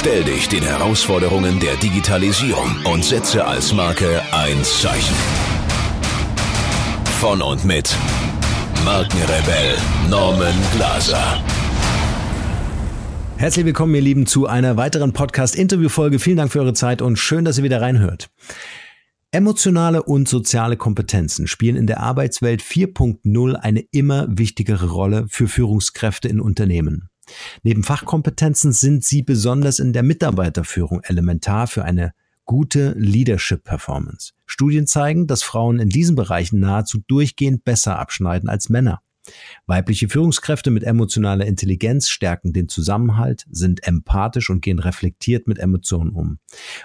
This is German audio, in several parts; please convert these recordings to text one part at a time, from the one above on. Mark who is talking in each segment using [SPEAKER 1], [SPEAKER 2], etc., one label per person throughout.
[SPEAKER 1] Stell dich den Herausforderungen der Digitalisierung und setze als Marke ein Zeichen. Von und mit Markenrebell Norman Glaser.
[SPEAKER 2] Herzlich willkommen, ihr Lieben, zu einer weiteren Podcast-Interview-Folge. Vielen Dank für eure Zeit und schön, dass ihr wieder reinhört. Emotionale und soziale Kompetenzen spielen in der Arbeitswelt 4.0 eine immer wichtigere Rolle für Führungskräfte in Unternehmen. Neben Fachkompetenzen sind sie besonders in der Mitarbeiterführung elementar für eine gute Leadership Performance. Studien zeigen, dass Frauen in diesen Bereichen nahezu durchgehend besser abschneiden als Männer. Weibliche Führungskräfte mit emotionaler Intelligenz stärken den Zusammenhalt, sind empathisch und gehen reflektiert mit Emotionen um.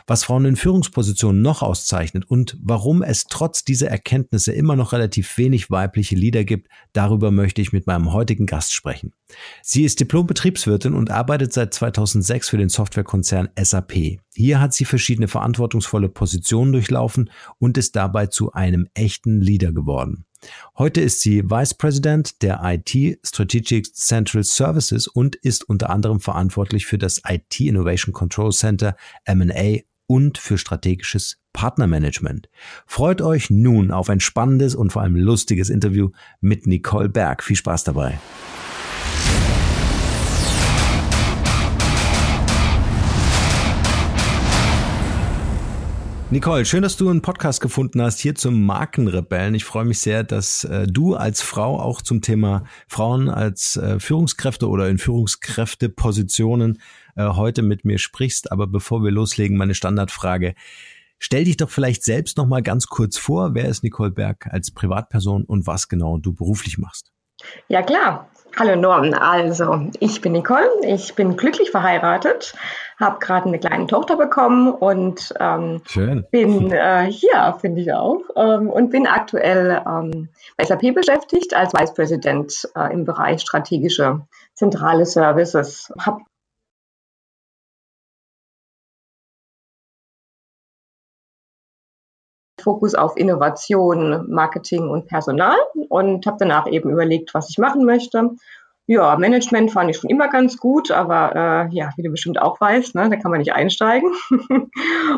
[SPEAKER 2] Was Frauen in Führungspositionen noch auszeichnet und warum es trotz dieser Erkenntnisse immer noch relativ wenig weibliche Leader gibt, darüber möchte ich mit meinem heutigen Gast sprechen. Sie ist Diplom-Betriebswirtin und arbeitet seit 2006 für den Softwarekonzern SAP. Hier hat sie verschiedene verantwortungsvolle Positionen durchlaufen und ist dabei zu einem echten Leader geworden. Heute ist sie Vice President der IT Strategic Central Services und ist unter anderem verantwortlich für das IT Innovation Control Center M&A und für strategisches Partnermanagement. Freut euch nun auf ein spannendes und vor allem lustiges Interview mit Nicole Berg. Viel Spaß dabei. Nicole, schön, dass du einen Podcast gefunden hast hier zum Markenrebellen. Ich freue mich sehr, dass äh, du als Frau auch zum Thema Frauen als äh, Führungskräfte oder in Führungskräftepositionen äh, heute mit mir sprichst. Aber bevor wir loslegen, meine Standardfrage. Stell dich doch vielleicht selbst noch mal ganz kurz vor. Wer ist Nicole Berg als Privatperson und was genau du beruflich machst?
[SPEAKER 3] Ja, klar. Hallo Norm, also ich bin Nicole, ich bin glücklich verheiratet, habe gerade eine kleine Tochter bekommen und ähm, bin äh, hier, finde ich auch, ähm, und bin aktuell ähm, bei SAP beschäftigt als Vice President äh, im Bereich strategische zentrale Services. Habe Fokus auf Innovation, Marketing und Personal und habe danach eben überlegt, was ich machen möchte. Ja, Management fand ich schon immer ganz gut, aber äh, ja, wie du bestimmt auch weißt, ne, da kann man nicht einsteigen.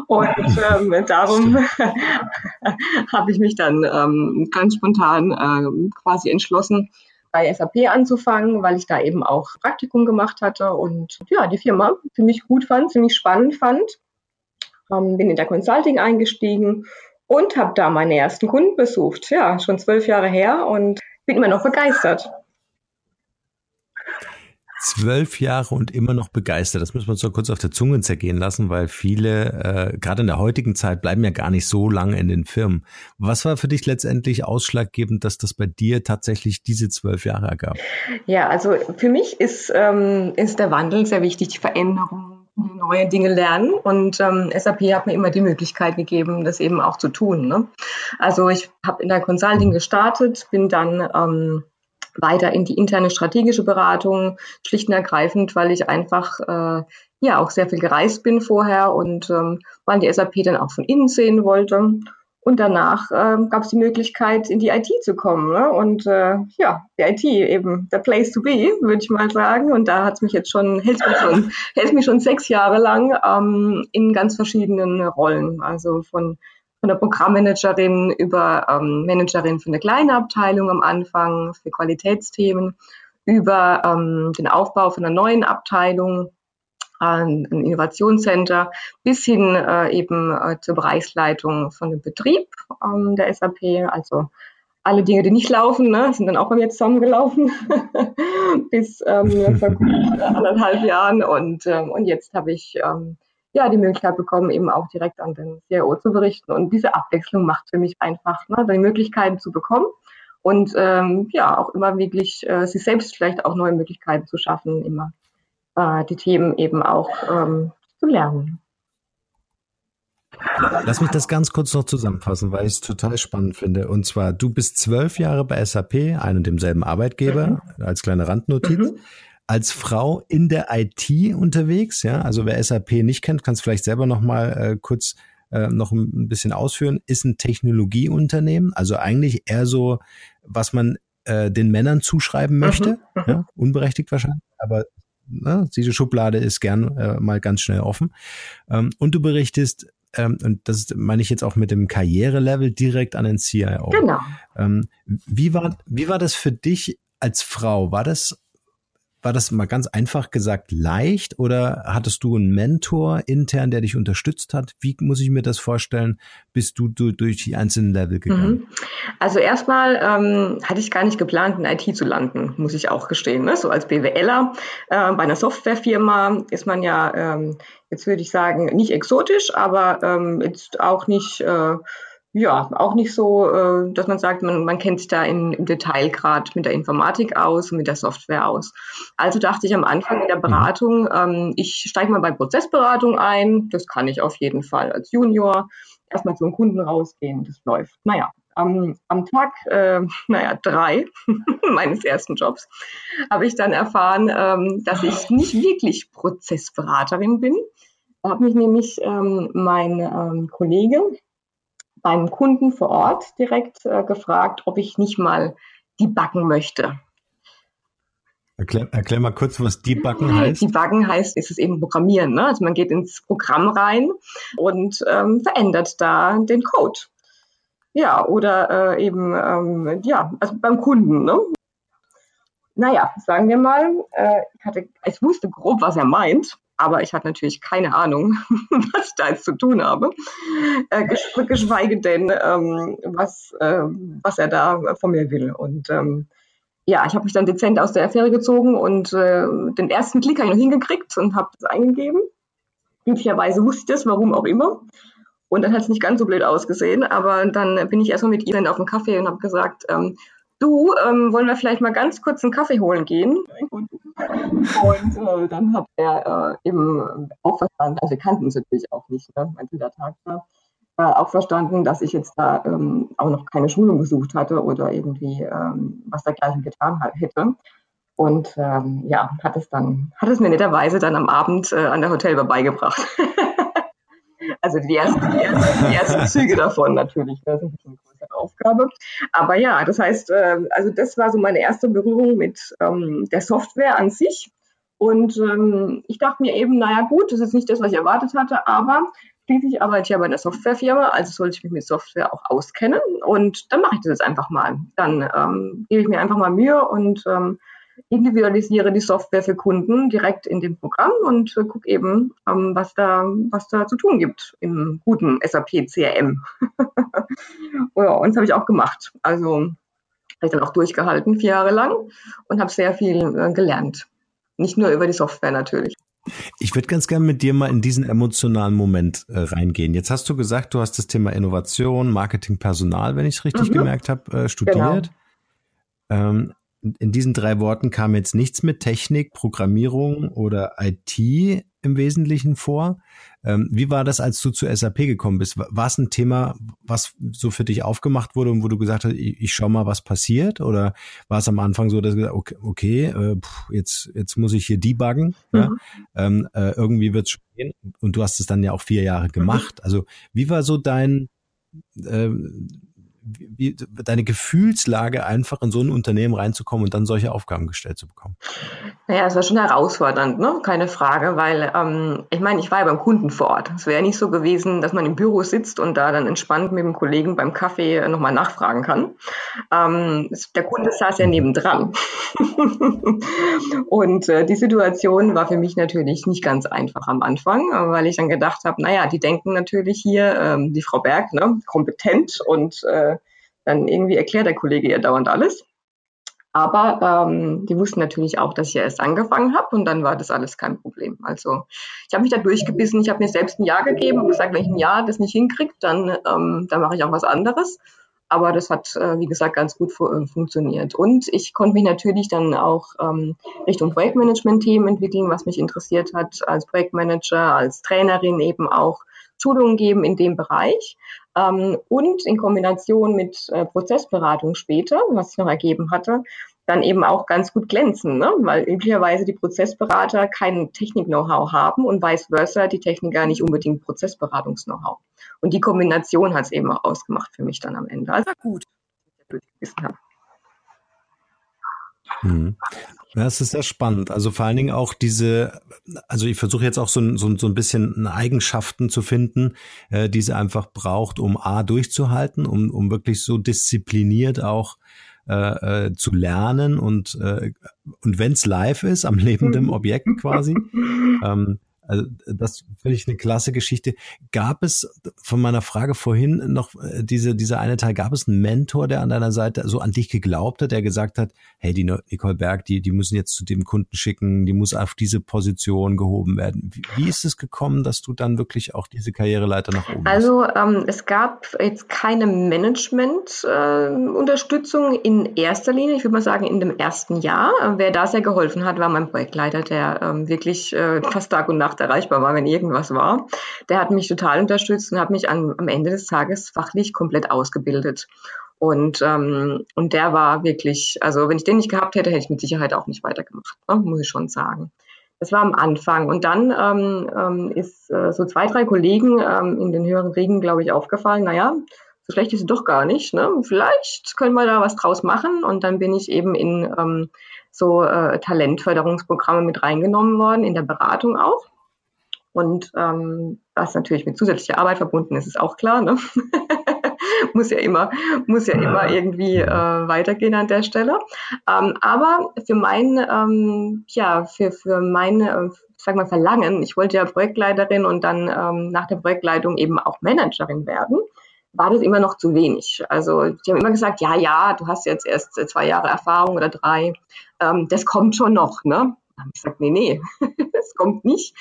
[SPEAKER 3] und ähm, darum habe ich mich dann ähm, ganz spontan äh, quasi entschlossen, bei SAP anzufangen, weil ich da eben auch Praktikum gemacht hatte und ja, die Firma ziemlich gut fand, ziemlich spannend fand. Ähm, bin in der Consulting eingestiegen und habe da meine ersten Kunden besucht. Ja, schon zwölf Jahre her und bin immer noch begeistert.
[SPEAKER 2] Zwölf Jahre und immer noch begeistert. Das müssen wir uns so kurz auf der Zunge zergehen lassen, weil viele, äh, gerade in der heutigen Zeit, bleiben ja gar nicht so lange in den Firmen. Was war für dich letztendlich ausschlaggebend, dass das bei dir tatsächlich diese zwölf Jahre ergab?
[SPEAKER 3] Ja, also für mich ist, ähm, ist der Wandel sehr wichtig, die Veränderung neue Dinge lernen. Und ähm, SAP hat mir immer die Möglichkeit gegeben, das eben auch zu tun. Ne? Also ich habe in der Consulting gestartet, bin dann ähm, weiter in die interne strategische Beratung, schlicht und ergreifend, weil ich einfach äh, ja auch sehr viel gereist bin vorher und ähm, weil die SAP dann auch von innen sehen wollte. Und danach ähm, gab es die Möglichkeit, in die IT zu kommen. Ne? Und äh, ja, die IT eben der Place to be, würde ich mal sagen. Und da hat es mich jetzt schon, hält mich schon, hält mich schon sechs Jahre lang ähm, in ganz verschiedenen Rollen. Also von von der Programmmanagerin über ähm, Managerin für eine kleine Abteilung am Anfang für Qualitätsthemen, über ähm, den Aufbau von einer neuen Abteilung, ein, Innovationscenter, bis hin äh, eben äh, zur Bereichsleitung von dem Betrieb ähm, der SAP, also alle Dinge, die nicht laufen, ne, sind dann auch bei mir zusammengelaufen bis ähm, vor anderthalb Jahren. Und, ähm, und jetzt habe ich ähm, ja, die Möglichkeit bekommen, eben auch direkt an den CIO zu berichten. Und diese Abwechslung macht für mich einfach, ne, die Möglichkeiten zu bekommen und ähm, ja, auch immer wirklich äh, sich selbst vielleicht auch neue Möglichkeiten zu schaffen, immer äh, die Themen eben auch ähm, zu lernen.
[SPEAKER 2] Lass mich das ganz kurz noch zusammenfassen, weil ich es total spannend finde. Und zwar, du bist zwölf Jahre bei SAP, einem und demselben Arbeitgeber, mhm. als kleine Randnotiz. Mhm als Frau in der IT unterwegs. Ja, also wer SAP nicht kennt, kann es vielleicht selber noch mal äh, kurz äh, noch ein bisschen ausführen. Ist ein Technologieunternehmen, also eigentlich eher so, was man äh, den Männern zuschreiben möchte. Mhm, mhm. ja, unberechtigt wahrscheinlich, aber ne, diese Schublade ist gern äh, mal ganz schnell offen. Ähm, und du berichtest ähm, und das meine ich jetzt auch mit dem Karrierelevel direkt an den CIO.
[SPEAKER 3] Genau.
[SPEAKER 2] Ähm, wie war wie war das für dich als Frau? War das war das mal ganz einfach gesagt leicht oder hattest du einen Mentor intern, der dich unterstützt hat? Wie muss ich mir das vorstellen? Bist du, du durch die einzelnen Level gegangen? Mhm.
[SPEAKER 3] Also erstmal ähm, hatte ich gar nicht geplant, in IT zu landen, muss ich auch gestehen. Ne? So als BWLer äh, bei einer Softwarefirma ist man ja, ähm, jetzt würde ich sagen, nicht exotisch, aber ähm, jetzt auch nicht äh, ja, auch nicht so, äh, dass man sagt, man, man kennt sich da in, im Detail gerade mit der Informatik aus und mit der Software aus. Also dachte ich am Anfang in der mhm. Beratung, ähm, ich steige mal bei Prozessberatung ein. Das kann ich auf jeden Fall als Junior. Erstmal zum Kunden rausgehen, das läuft. Naja, am, am Tag, äh, naja, drei meines ersten Jobs habe ich dann erfahren, ähm, dass ich nicht wirklich Prozessberaterin bin. Da hat mich nämlich ähm, mein ähm, Kollege, beim Kunden vor Ort direkt äh, gefragt, ob ich nicht mal debuggen möchte.
[SPEAKER 2] Erklär, erklär mal kurz, was debuggen heißt.
[SPEAKER 3] Debuggen heißt, ist es eben Programmieren. Ne? Also man geht ins Programm rein und ähm, verändert da den Code. Ja, oder äh, eben, ähm, ja, also beim Kunden. Ne? Naja, sagen wir mal, äh, ich, hatte, ich wusste grob, was er meint aber ich hatte natürlich keine Ahnung, was ich da jetzt zu tun habe, äh, geschweige denn, ähm, was, äh, was er da von mir will. Und ähm, ja, ich habe mich dann dezent aus der Affäre gezogen und äh, den ersten Klick habe ich noch hingekriegt und habe das eingegeben. Glücklicherweise wusste ich das, warum auch immer. Und dann hat es nicht ganz so blöd ausgesehen, aber dann bin ich erstmal mit ihm auf dem Kaffee und habe gesagt, ähm, du, ähm, wollen wir vielleicht mal ganz kurz einen Kaffee holen gehen? Und äh, dann hat er äh, eben auch verstanden, also wir kannten uns natürlich auch nicht, ne, mein Tag war, äh, auch verstanden, dass ich jetzt da ähm, auch noch keine Schulung besucht hatte oder irgendwie ähm, was dergleichen getan hätte. Und ähm, ja, hat es dann, hat es mir netterweise dann am Abend äh, an der Hotelbar beigebracht. also die ersten, die, ersten, die ersten Züge davon natürlich. Das ist ein Aufgabe. Aber ja, das heißt, äh, also das war so meine erste Berührung mit ähm, der Software an sich. Und ähm, ich dachte mir eben, naja gut, das ist nicht das, was ich erwartet hatte, aber schließlich arbeite ich ja bei einer Softwarefirma, also sollte ich mich mit Software auch auskennen. Und dann mache ich das jetzt einfach mal. Dann ähm, gebe ich mir einfach mal Mühe und ähm, individualisiere die Software für Kunden direkt in dem Programm und äh, gucke eben, ähm, was, da, was da zu tun gibt im guten SAP CRM. ja, und das habe ich auch gemacht. Also habe ich dann auch durchgehalten, vier Jahre lang und habe sehr viel äh, gelernt. Nicht nur über die Software natürlich.
[SPEAKER 2] Ich würde ganz gerne mit dir mal in diesen emotionalen Moment äh, reingehen. Jetzt hast du gesagt, du hast das Thema Innovation, Marketing, Personal, wenn ich es richtig mhm. gemerkt habe, äh, studiert. Genau. Ähm, in diesen drei Worten kam jetzt nichts mit Technik, Programmierung oder IT im Wesentlichen vor. Ähm, wie war das, als du zur SAP gekommen bist? War es ein Thema, was so für dich aufgemacht wurde und wo du gesagt hast, ich, ich schau mal, was passiert? Oder war es am Anfang so, dass du gesagt hast, okay, okay äh, pff, jetzt, jetzt muss ich hier debuggen, mhm. ja? ähm, äh, irgendwie wird es schon gehen. Und du hast es dann ja auch vier Jahre gemacht. Mhm. Also wie war so dein, äh, wie, deine Gefühlslage einfach in so ein Unternehmen reinzukommen und dann solche Aufgaben gestellt zu bekommen?
[SPEAKER 3] Naja, es war schon herausfordernd, ne? keine Frage, weil ähm, ich meine, ich war ja beim Kunden vor Ort. Es wäre nicht so gewesen, dass man im Büro sitzt und da dann entspannt mit dem Kollegen beim Kaffee nochmal nachfragen kann. Ähm, der Kunde saß ja nebendran. und äh, die Situation war für mich natürlich nicht ganz einfach am Anfang, weil ich dann gedacht habe, naja, die denken natürlich hier, ähm, die Frau Berg, ne, kompetent und äh, dann irgendwie erklärt der Kollege ihr dauernd alles. Aber ähm, die wussten natürlich auch, dass ich ja erst angefangen habe und dann war das alles kein Problem. Also ich habe mich da durchgebissen, ich habe mir selbst ein Jahr gegeben und gesagt, wenn ich ein Jahr das nicht hinkriege, dann, ähm, dann mache ich auch was anderes. Aber das hat, äh, wie gesagt, ganz gut äh, funktioniert. Und ich konnte mich natürlich dann auch ähm, Richtung Projektmanagement-Themen entwickeln, was mich interessiert hat, als Projektmanager, als Trainerin eben auch Schulungen geben in dem Bereich. Ähm, und in Kombination mit äh, Prozessberatung später, was sich noch ergeben hatte, dann eben auch ganz gut glänzen, ne? weil üblicherweise die Prozessberater kein Technik-Know-how haben und vice versa die Techniker nicht unbedingt Prozessberatungs-Know-how. Und die Kombination hat es eben auch ausgemacht für mich dann am Ende. Also gut, durchgewissen habe.
[SPEAKER 2] Mhm. Ja, es ist sehr spannend. Also vor allen Dingen auch diese, also ich versuche jetzt auch so, so, so ein bisschen Eigenschaften zu finden, äh, die sie einfach braucht, um A durchzuhalten, um, um wirklich so diszipliniert auch äh, äh, zu lernen und, äh, und wenn es live ist, am lebenden mhm. Objekt quasi, ähm, also das finde ich eine klasse Geschichte. Gab es von meiner Frage vorhin noch äh, diese, dieser eine Teil, gab es einen Mentor, der an deiner Seite so an dich geglaubt hat, der gesagt hat, hey, die Nicole Berg, die, die müssen jetzt zu dem Kunden schicken, die muss auf diese Position gehoben werden. Wie, wie ist es gekommen, dass du dann wirklich auch diese Karriereleiter nach oben
[SPEAKER 3] Also ähm, es gab jetzt keine Management-Unterstützung äh, in erster Linie. Ich würde mal sagen, in dem ersten Jahr. Wer da sehr geholfen hat, war mein Projektleiter, der ähm, wirklich äh, fast Tag und Nacht Nacht erreichbar war, wenn irgendwas war. Der hat mich total unterstützt und hat mich an, am Ende des Tages fachlich komplett ausgebildet. Und, ähm, und der war wirklich, also wenn ich den nicht gehabt hätte, hätte ich mit Sicherheit auch nicht weitergemacht, ne? muss ich schon sagen. Das war am Anfang. Und dann ähm, ähm, ist äh, so zwei, drei Kollegen ähm, in den höheren Regen, glaube ich, aufgefallen, naja, so schlecht ist es doch gar nicht. Ne? Vielleicht können wir da was draus machen. Und dann bin ich eben in ähm, so äh, Talentförderungsprogramme mit reingenommen worden, in der Beratung auch. Und ähm, was natürlich mit zusätzlicher Arbeit verbunden ist, ist auch klar. Ne? muss ja immer, muss ja immer irgendwie äh, weitergehen an der Stelle. Ähm, aber für mein, ähm, ja, für, für meine, äh, sag mal, Verlangen, ich wollte ja Projektleiterin und dann ähm, nach der Projektleitung eben auch Managerin werden, war das immer noch zu wenig. Also die haben immer gesagt, ja, ja, du hast jetzt erst zwei Jahre Erfahrung oder drei, ähm, das kommt schon noch, ne? Dann habe ich gesagt, nee, nee, das kommt nicht.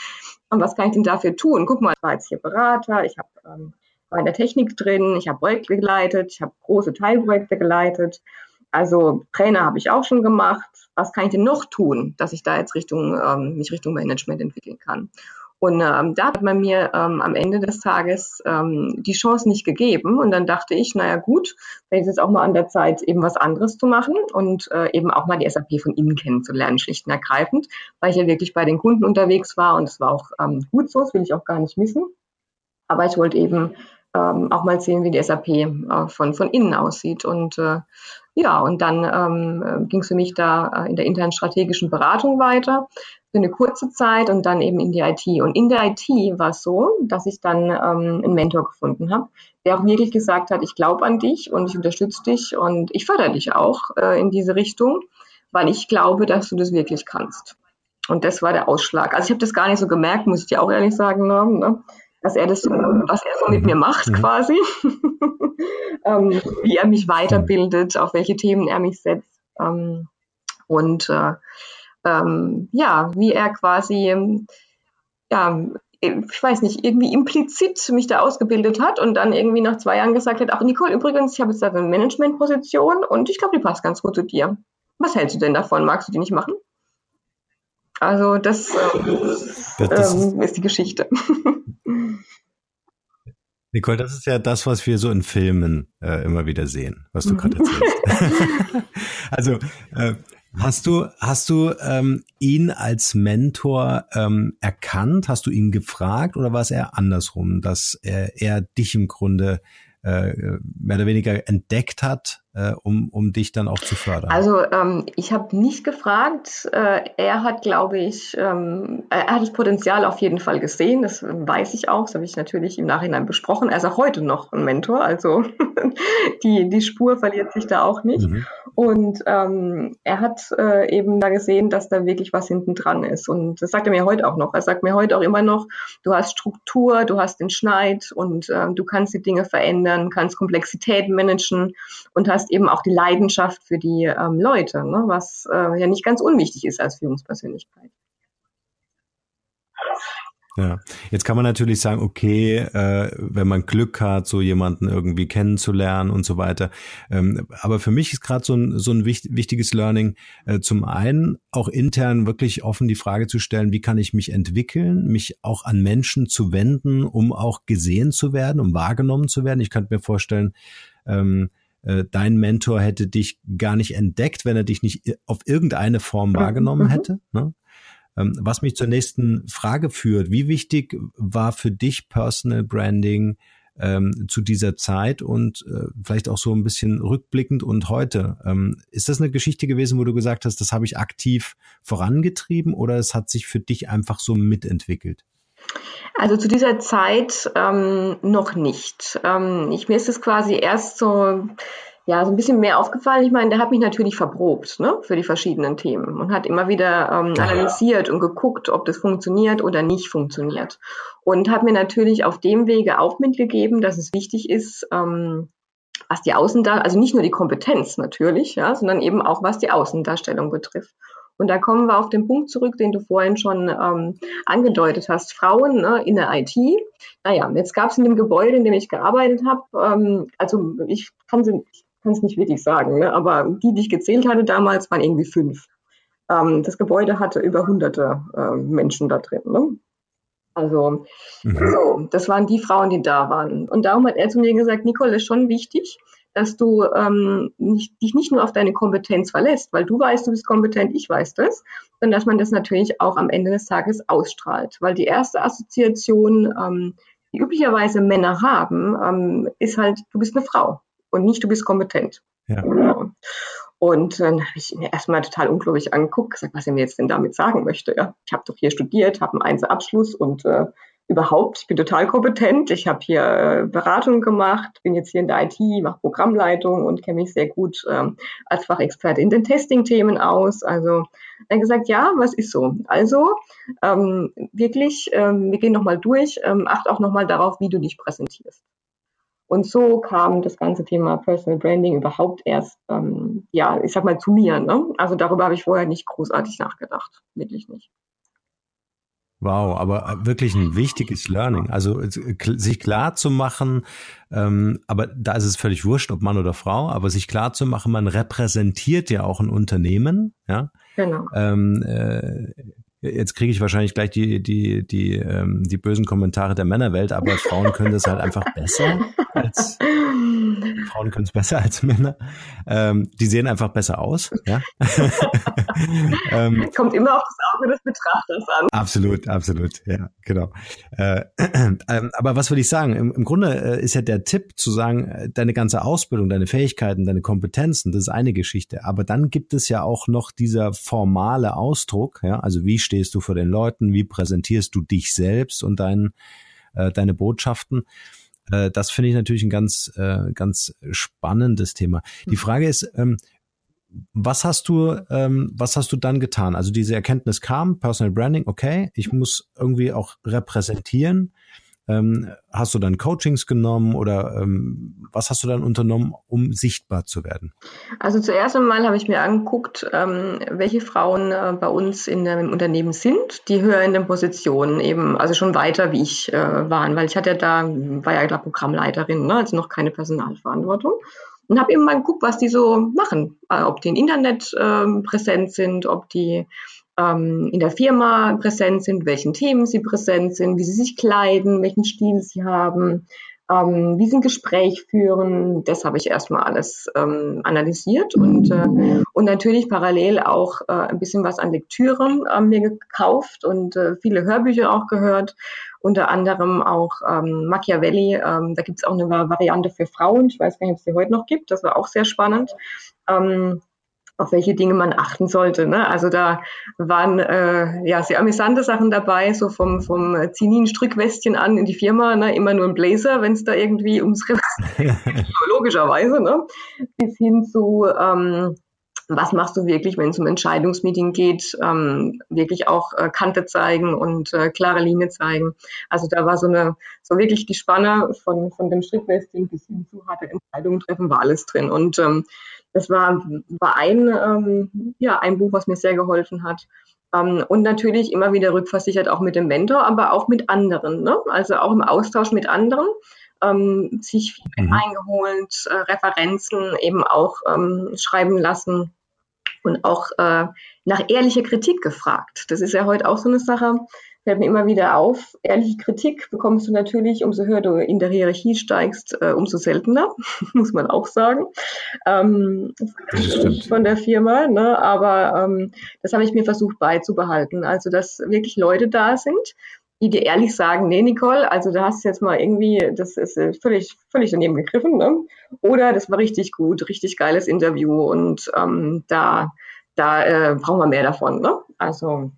[SPEAKER 3] Und was kann ich denn dafür tun? Guck mal, ich war jetzt hier Berater, ich habe ähm, war in der Technik drin, ich habe Projekte geleitet, ich habe große Teilprojekte geleitet. Also Trainer habe ich auch schon gemacht. Was kann ich denn noch tun, dass ich da jetzt Richtung ähm, mich Richtung Management entwickeln kann? Und ähm, da hat man mir ähm, am Ende des Tages ähm, die Chance nicht gegeben. Und dann dachte ich, naja gut, vielleicht ist es auch mal an der Zeit, eben was anderes zu machen und äh, eben auch mal die SAP von innen kennenzulernen, schlicht und ergreifend, weil ich ja wirklich bei den Kunden unterwegs war und es war auch ähm, gut so, das will ich auch gar nicht missen. Aber ich wollte eben ähm, auch mal sehen, wie die SAP äh, von, von innen aussieht. Und äh, ja, und dann ähm, ging es für mich da äh, in der internen strategischen Beratung weiter für eine kurze Zeit und dann eben in die IT. Und in der IT war es so, dass ich dann ähm, einen Mentor gefunden habe, der auch wirklich gesagt hat, ich glaube an dich und ich unterstütze dich und ich fördere dich auch äh, in diese Richtung, weil ich glaube, dass du das wirklich kannst. Und das war der Ausschlag. Also ich habe das gar nicht so gemerkt, muss ich dir auch ehrlich sagen, ne? dass er das, was er so mit mir macht mhm. quasi, ähm, wie er mich weiterbildet, auf welche Themen er mich setzt. Ähm, und äh, ähm, ja, wie er quasi, ähm, ja, ich weiß nicht, irgendwie implizit mich da ausgebildet hat und dann irgendwie nach zwei Jahren gesagt hat, ach Nicole, übrigens, ich habe jetzt da eine Managementposition und ich glaube, die passt ganz gut zu dir. Was hältst du denn davon? Magst du die nicht machen? Also das, ähm, das ähm, ist die Geschichte.
[SPEAKER 2] Nicole, das ist ja das, was wir so in Filmen äh, immer wieder sehen, was du mhm. gerade erzählst. also äh, hast du hast du ähm, ihn als Mentor ähm, erkannt? Hast du ihn gefragt oder war es eher andersrum, dass er, er dich im Grunde äh, mehr oder weniger entdeckt hat, äh, um, um dich dann auch zu fördern?
[SPEAKER 3] Also ähm, ich habe nicht gefragt. Äh, er hat, glaube ich, ähm, er hat das Potenzial auf jeden Fall gesehen. Das weiß ich auch. Das habe ich natürlich im Nachhinein besprochen. Er ist auch heute noch ein Mentor. Also die, die Spur verliert sich da auch nicht. Mhm. Und ähm, er hat äh, eben da gesehen, dass da wirklich was hinten dran ist. Und das sagt er mir heute auch noch. Er sagt mir heute auch immer noch, du hast Struktur, du hast den Schneid und ähm, du kannst die Dinge verändern, kannst Komplexität managen und hast eben auch die Leidenschaft für die ähm, Leute, ne? was äh, ja nicht ganz unwichtig ist als Führungspersönlichkeit.
[SPEAKER 2] Ja, jetzt kann man natürlich sagen, okay, äh, wenn man Glück hat, so jemanden irgendwie kennenzulernen und so weiter. Ähm, aber für mich ist gerade so ein, so ein wichtiges Learning, äh, zum einen auch intern wirklich offen die Frage zu stellen, wie kann ich mich entwickeln, mich auch an Menschen zu wenden, um auch gesehen zu werden, um wahrgenommen zu werden. Ich könnte mir vorstellen, ähm, äh, dein Mentor hätte dich gar nicht entdeckt, wenn er dich nicht auf irgendeine Form mhm, wahrgenommen mhm. hätte. Ne? Ähm, was mich zur nächsten Frage führt, wie wichtig war für dich Personal Branding ähm, zu dieser Zeit und äh, vielleicht auch so ein bisschen rückblickend und heute? Ähm, ist das eine Geschichte gewesen, wo du gesagt hast, das habe ich aktiv vorangetrieben oder es hat sich für dich einfach so mitentwickelt?
[SPEAKER 3] Also zu dieser Zeit ähm, noch nicht. Ähm, ich, mir ist es quasi erst so ja, so ein bisschen mehr aufgefallen. Ich meine, der hat mich natürlich verprobt ne, für die verschiedenen Themen und hat immer wieder ähm, analysiert und geguckt, ob das funktioniert oder nicht funktioniert. Und hat mir natürlich auf dem Wege auch mitgegeben, dass es wichtig ist, ähm, was die Außendarstellung, also nicht nur die Kompetenz natürlich, ja, sondern eben auch was die Außendarstellung betrifft. Und da kommen wir auf den Punkt zurück, den du vorhin schon ähm, angedeutet hast. Frauen ne, in der IT. Naja, jetzt gab es in dem Gebäude, in dem ich gearbeitet habe, ähm, also ich kann es nicht wirklich sagen, ne? aber die, die ich gezählt hatte damals, waren irgendwie fünf. Ähm, das Gebäude hatte über hunderte äh, Menschen da drin. Ne? Also, mhm. so, das waren die Frauen, die da waren. Und darum hat er zu mir gesagt, Nicole, ist schon wichtig, dass du ähm, nicht, dich nicht nur auf deine Kompetenz verlässt, weil du weißt, du bist kompetent, ich weiß das, sondern dass man das natürlich auch am Ende des Tages ausstrahlt. Weil die erste Assoziation, ähm, die üblicherweise Männer haben, ähm, ist halt, du bist eine Frau und nicht, du bist kompetent. Ja. Genau. Und dann habe ich ihn erstmal total ungläubig angeguckt, gesagt, was er mir jetzt denn damit sagen möchte. Ja, ich habe doch hier studiert, habe einen Einzelabschluss und äh, überhaupt, ich bin total kompetent. Ich habe hier äh, Beratung gemacht, bin jetzt hier in der IT, mache Programmleitung und kenne mich sehr gut ähm, als Fachexperte in den Testing-Themen aus. Also hat gesagt, ja, was ist so? Also ähm, wirklich, ähm, wir gehen nochmal durch, ähm, acht auch nochmal darauf, wie du dich präsentierst. Und so kam das ganze Thema Personal Branding überhaupt erst, ähm, ja, ich sag mal zu mir. Ne? Also darüber habe ich vorher nicht großartig nachgedacht, wirklich nicht.
[SPEAKER 2] Wow, aber äh, wirklich ein wichtiges Learning. Also äh, sich klar zu machen, ähm, aber da ist es völlig wurscht, ob Mann oder Frau, aber sich klar zu machen, man repräsentiert ja auch ein Unternehmen, ja. Genau. Ähm, äh, Jetzt kriege ich wahrscheinlich gleich die, die, die, ähm, die bösen Kommentare der Männerwelt, aber Frauen können das halt einfach besser als Frauen können es besser als Männer. Ähm, die sehen einfach besser aus. Ja?
[SPEAKER 3] ähm, Kommt immer auf das Auge des Betrachters an.
[SPEAKER 2] Absolut, absolut, ja, genau. Äh, äh, aber was würde ich sagen? Im, im Grunde äh, ist ja der Tipp zu sagen, äh, deine ganze Ausbildung, deine Fähigkeiten, deine Kompetenzen, das ist eine Geschichte. Aber dann gibt es ja auch noch dieser formale Ausdruck, ja, also wie stehst du vor den Leuten, wie präsentierst du dich selbst und dein, äh, deine Botschaften. Äh, das finde ich natürlich ein ganz, äh, ganz spannendes Thema. Die mhm. Frage ist, ähm, was hast du, ähm, was hast du dann getan? Also diese Erkenntnis kam, Personal Branding, okay, ich muss irgendwie auch repräsentieren. Ähm, hast du dann Coachings genommen oder ähm, was hast du dann unternommen, um sichtbar zu werden?
[SPEAKER 3] Also zuerst einmal habe ich mir angeguckt, ähm, welche Frauen äh, bei uns in dem Unternehmen sind, die höher in den Positionen eben, also schon weiter wie ich äh, waren, weil ich hatte ja da, war ja da Programmleiterin, ne, also noch keine Personalverantwortung. Und habe eben mal geguckt, was die so machen, äh, ob die im Internet äh, präsent sind, ob die ähm, in der Firma präsent sind, welchen Themen sie präsent sind, wie sie sich kleiden, welchen Stil sie haben, ähm, wie sie ein Gespräch führen. Das habe ich erstmal alles ähm, analysiert und, äh, und natürlich parallel auch äh, ein bisschen was an Lektüre äh, mir gekauft und äh, viele Hörbücher auch gehört. Unter anderem auch ähm, Machiavelli. Ähm, da gibt es auch eine Variante für Frauen. Ich weiß gar nicht, ob es die heute noch gibt. Das war auch sehr spannend. Ähm, auf welche Dinge man achten sollte. Ne? Also da waren äh, ja sehr amüsante Sachen dabei, so vom, vom Zinin-Strickwestchen an in die Firma, ne? immer nur ein Blazer, wenn es da irgendwie ums logischerweise, ne? bis hin zu ähm, was machst du wirklich, wenn es um Entscheidungsmeeting geht, ähm, wirklich auch äh, Kante zeigen und äh, klare Linie zeigen. Also da war so eine, so wirklich die Spanne von, von dem Strickwestchen bis hin zu harte Entscheidungen treffen, war alles drin. Und ähm, das war, war ein, ähm, ja, ein Buch, was mir sehr geholfen hat. Ähm, und natürlich immer wieder rückversichert auch mit dem Mentor, aber auch mit anderen. Ne? Also auch im Austausch mit anderen. Ähm, sich mhm. eingeholt, äh, Referenzen eben auch ähm, schreiben lassen und auch äh, nach ehrlicher Kritik gefragt. Das ist ja heute auch so eine Sache fällt mir immer wieder auf, ehrliche Kritik bekommst du natürlich, umso höher du in der Hierarchie steigst, äh, umso seltener, muss man auch sagen. Ähm, von der Firma, ne? aber ähm, das habe ich mir versucht beizubehalten. Also, dass wirklich Leute da sind, die dir ehrlich sagen, nee, Nicole, also da hast du jetzt mal irgendwie, das ist äh, völlig, völlig daneben gegriffen, ne? Oder das war richtig gut, richtig geiles Interview und ähm, da, da äh, brauchen wir mehr davon, ne? Also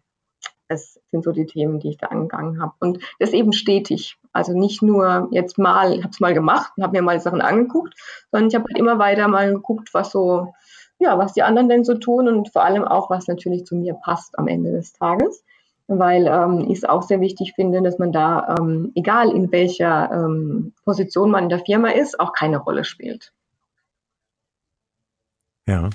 [SPEAKER 3] das sind so die Themen, die ich da angegangen habe. Und das eben stetig. Also nicht nur jetzt mal, ich habe es mal gemacht und habe mir mal Sachen angeguckt, sondern ich habe halt immer weiter mal geguckt, was so, ja, was die anderen denn so tun und vor allem auch, was natürlich zu mir passt am Ende des Tages. Weil ähm, ich es auch sehr wichtig finde, dass man da, ähm, egal in welcher ähm, Position man in der Firma ist, auch keine Rolle spielt.
[SPEAKER 2] Ja.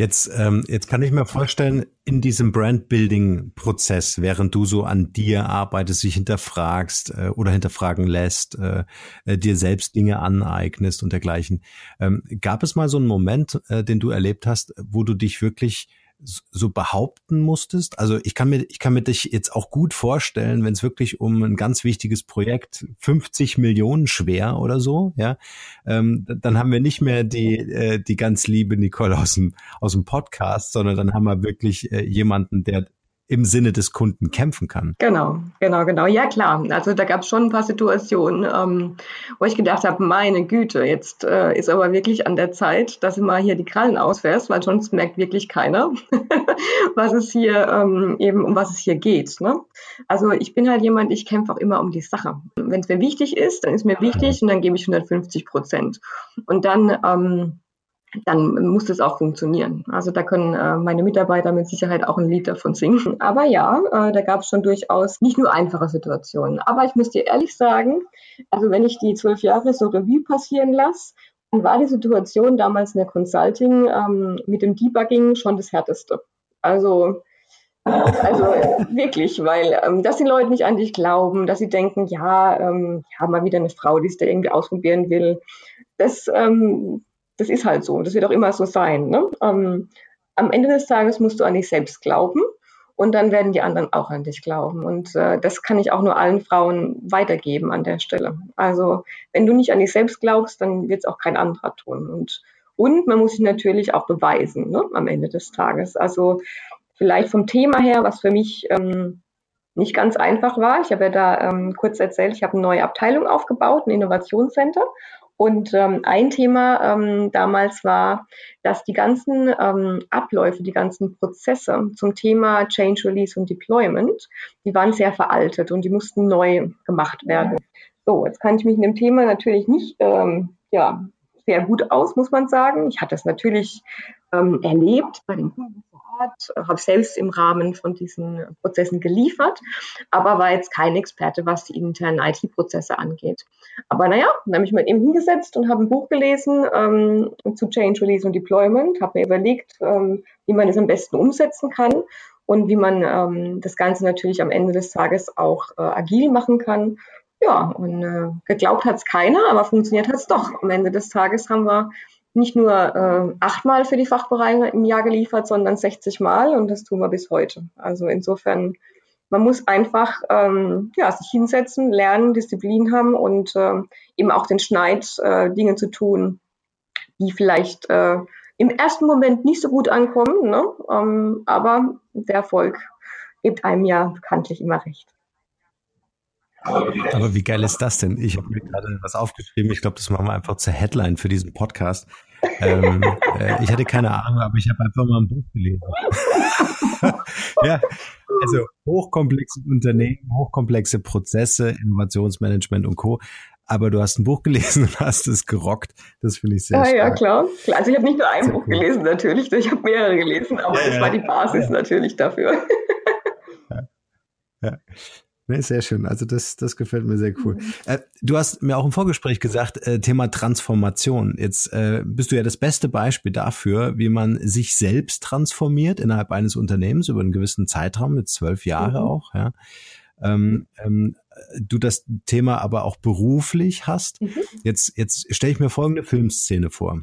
[SPEAKER 2] Jetzt, ähm, jetzt kann ich mir vorstellen, in diesem Brand-Building-Prozess, während du so an dir arbeitest, dich hinterfragst äh, oder hinterfragen lässt, äh, äh, dir selbst Dinge aneignest und dergleichen, ähm, gab es mal so einen Moment, äh, den du erlebt hast, wo du dich wirklich so behaupten musstest? Also ich kann mir, ich kann mir dich jetzt auch gut vorstellen, wenn es wirklich um ein ganz wichtiges Projekt, 50 Millionen schwer oder so, ja, ähm, dann haben wir nicht mehr die, äh, die ganz liebe Nicole aus dem, aus dem Podcast, sondern dann haben wir wirklich äh, jemanden, der im Sinne des Kunden kämpfen kann.
[SPEAKER 3] Genau, genau, genau. Ja, klar. Also da gab es schon ein paar Situationen, ähm, wo ich gedacht habe, meine Güte, jetzt äh, ist aber wirklich an der Zeit, dass du mal hier die Krallen ausfährst, weil sonst merkt wirklich keiner, was es hier ähm, eben, um was es hier geht. Ne? Also ich bin halt jemand, ich kämpfe auch immer um die Sache. Wenn es mir wichtig ist, dann ist mir wichtig und dann gebe ich 150 Prozent. Und dann ähm, dann muss das auch funktionieren. Also da können äh, meine Mitarbeiter mit Sicherheit auch ein Lied davon singen. Aber ja, äh, da gab es schon durchaus nicht nur einfache Situationen. Aber ich muss dir ehrlich sagen, also wenn ich die zwölf Jahre so Revue passieren lasse, dann war die Situation damals in der Consulting ähm, mit dem Debugging schon das Härteste. Also also wirklich, weil ähm, dass die Leute nicht an dich glauben, dass sie denken, ja, ähm, ja, mal wieder eine Frau, die es da irgendwie ausprobieren will. Das, ähm, das ist halt so. Das wird auch immer so sein. Ne? Ähm, am Ende des Tages musst du an dich selbst glauben und dann werden die anderen auch an dich glauben. Und äh, das kann ich auch nur allen Frauen weitergeben an der Stelle. Also wenn du nicht an dich selbst glaubst, dann wird es auch kein anderer tun. Und, und man muss sich natürlich auch beweisen ne? am Ende des Tages. Also vielleicht vom Thema her, was für mich ähm, nicht ganz einfach war. Ich habe ja da ähm, kurz erzählt, ich habe eine neue Abteilung aufgebaut, ein Innovationscenter. Und ähm, ein Thema ähm, damals war, dass die ganzen ähm, Abläufe, die ganzen Prozesse zum Thema Change Release und Deployment, die waren sehr veraltet und die mussten neu gemacht werden. So, jetzt kann ich mich in dem Thema natürlich nicht ähm, ja, sehr gut aus, muss man sagen. Ich hatte es natürlich ähm, erlebt bei den Kunden vor Ort, habe selbst im Rahmen von diesen Prozessen geliefert, aber war jetzt kein Experte, was die internen IT-Prozesse angeht. Aber naja, dann habe ich mir eben hingesetzt und habe ein Buch gelesen ähm, zu Change, Release und Deployment, habe mir überlegt, ähm, wie man es am besten umsetzen kann und wie man ähm, das Ganze natürlich am Ende des Tages auch äh, agil machen kann. Ja, und äh, geglaubt hat es keiner, aber funktioniert hat es doch. Am Ende des Tages haben wir nicht nur äh, achtmal für die Fachbereiche im Jahr geliefert, sondern 60 Mal und das tun wir bis heute. Also insofern, man muss einfach ähm, ja, sich hinsetzen, lernen, Disziplin haben und äh, eben auch den Schneid, äh, Dinge zu tun, die vielleicht äh, im ersten Moment nicht so gut ankommen, ne? ähm, aber der Erfolg gibt einem ja bekanntlich immer recht.
[SPEAKER 2] Aber wie geil ist das denn? Ich habe mir gerade was aufgeschrieben. Ich glaube, das machen wir einfach zur Headline für diesen Podcast. Ähm, äh, ich hatte keine Ahnung, aber ich habe einfach mal ein Buch gelesen. ja, also hochkomplexe Unternehmen, hochkomplexe Prozesse, Innovationsmanagement und Co. Aber du hast ein Buch gelesen und hast es gerockt. Das finde ich sehr
[SPEAKER 3] ja,
[SPEAKER 2] stark.
[SPEAKER 3] Ja, klar. klar. Also ich habe nicht nur ein sehr Buch cool. gelesen, natürlich. Ich habe mehrere gelesen, aber ja, das war die Basis ja. natürlich dafür.
[SPEAKER 2] ja. Nee, sehr schön. Also das, das gefällt mir sehr cool. Mhm. Äh, du hast mir auch im Vorgespräch gesagt, äh, Thema Transformation. Jetzt äh, bist du ja das beste Beispiel dafür, wie man sich selbst transformiert innerhalb eines Unternehmens über einen gewissen Zeitraum, mit zwölf Jahre mhm. auch. Ja. Ähm, ähm, du das Thema aber auch beruflich hast. Mhm. Jetzt, jetzt stelle ich mir folgende Filmszene vor.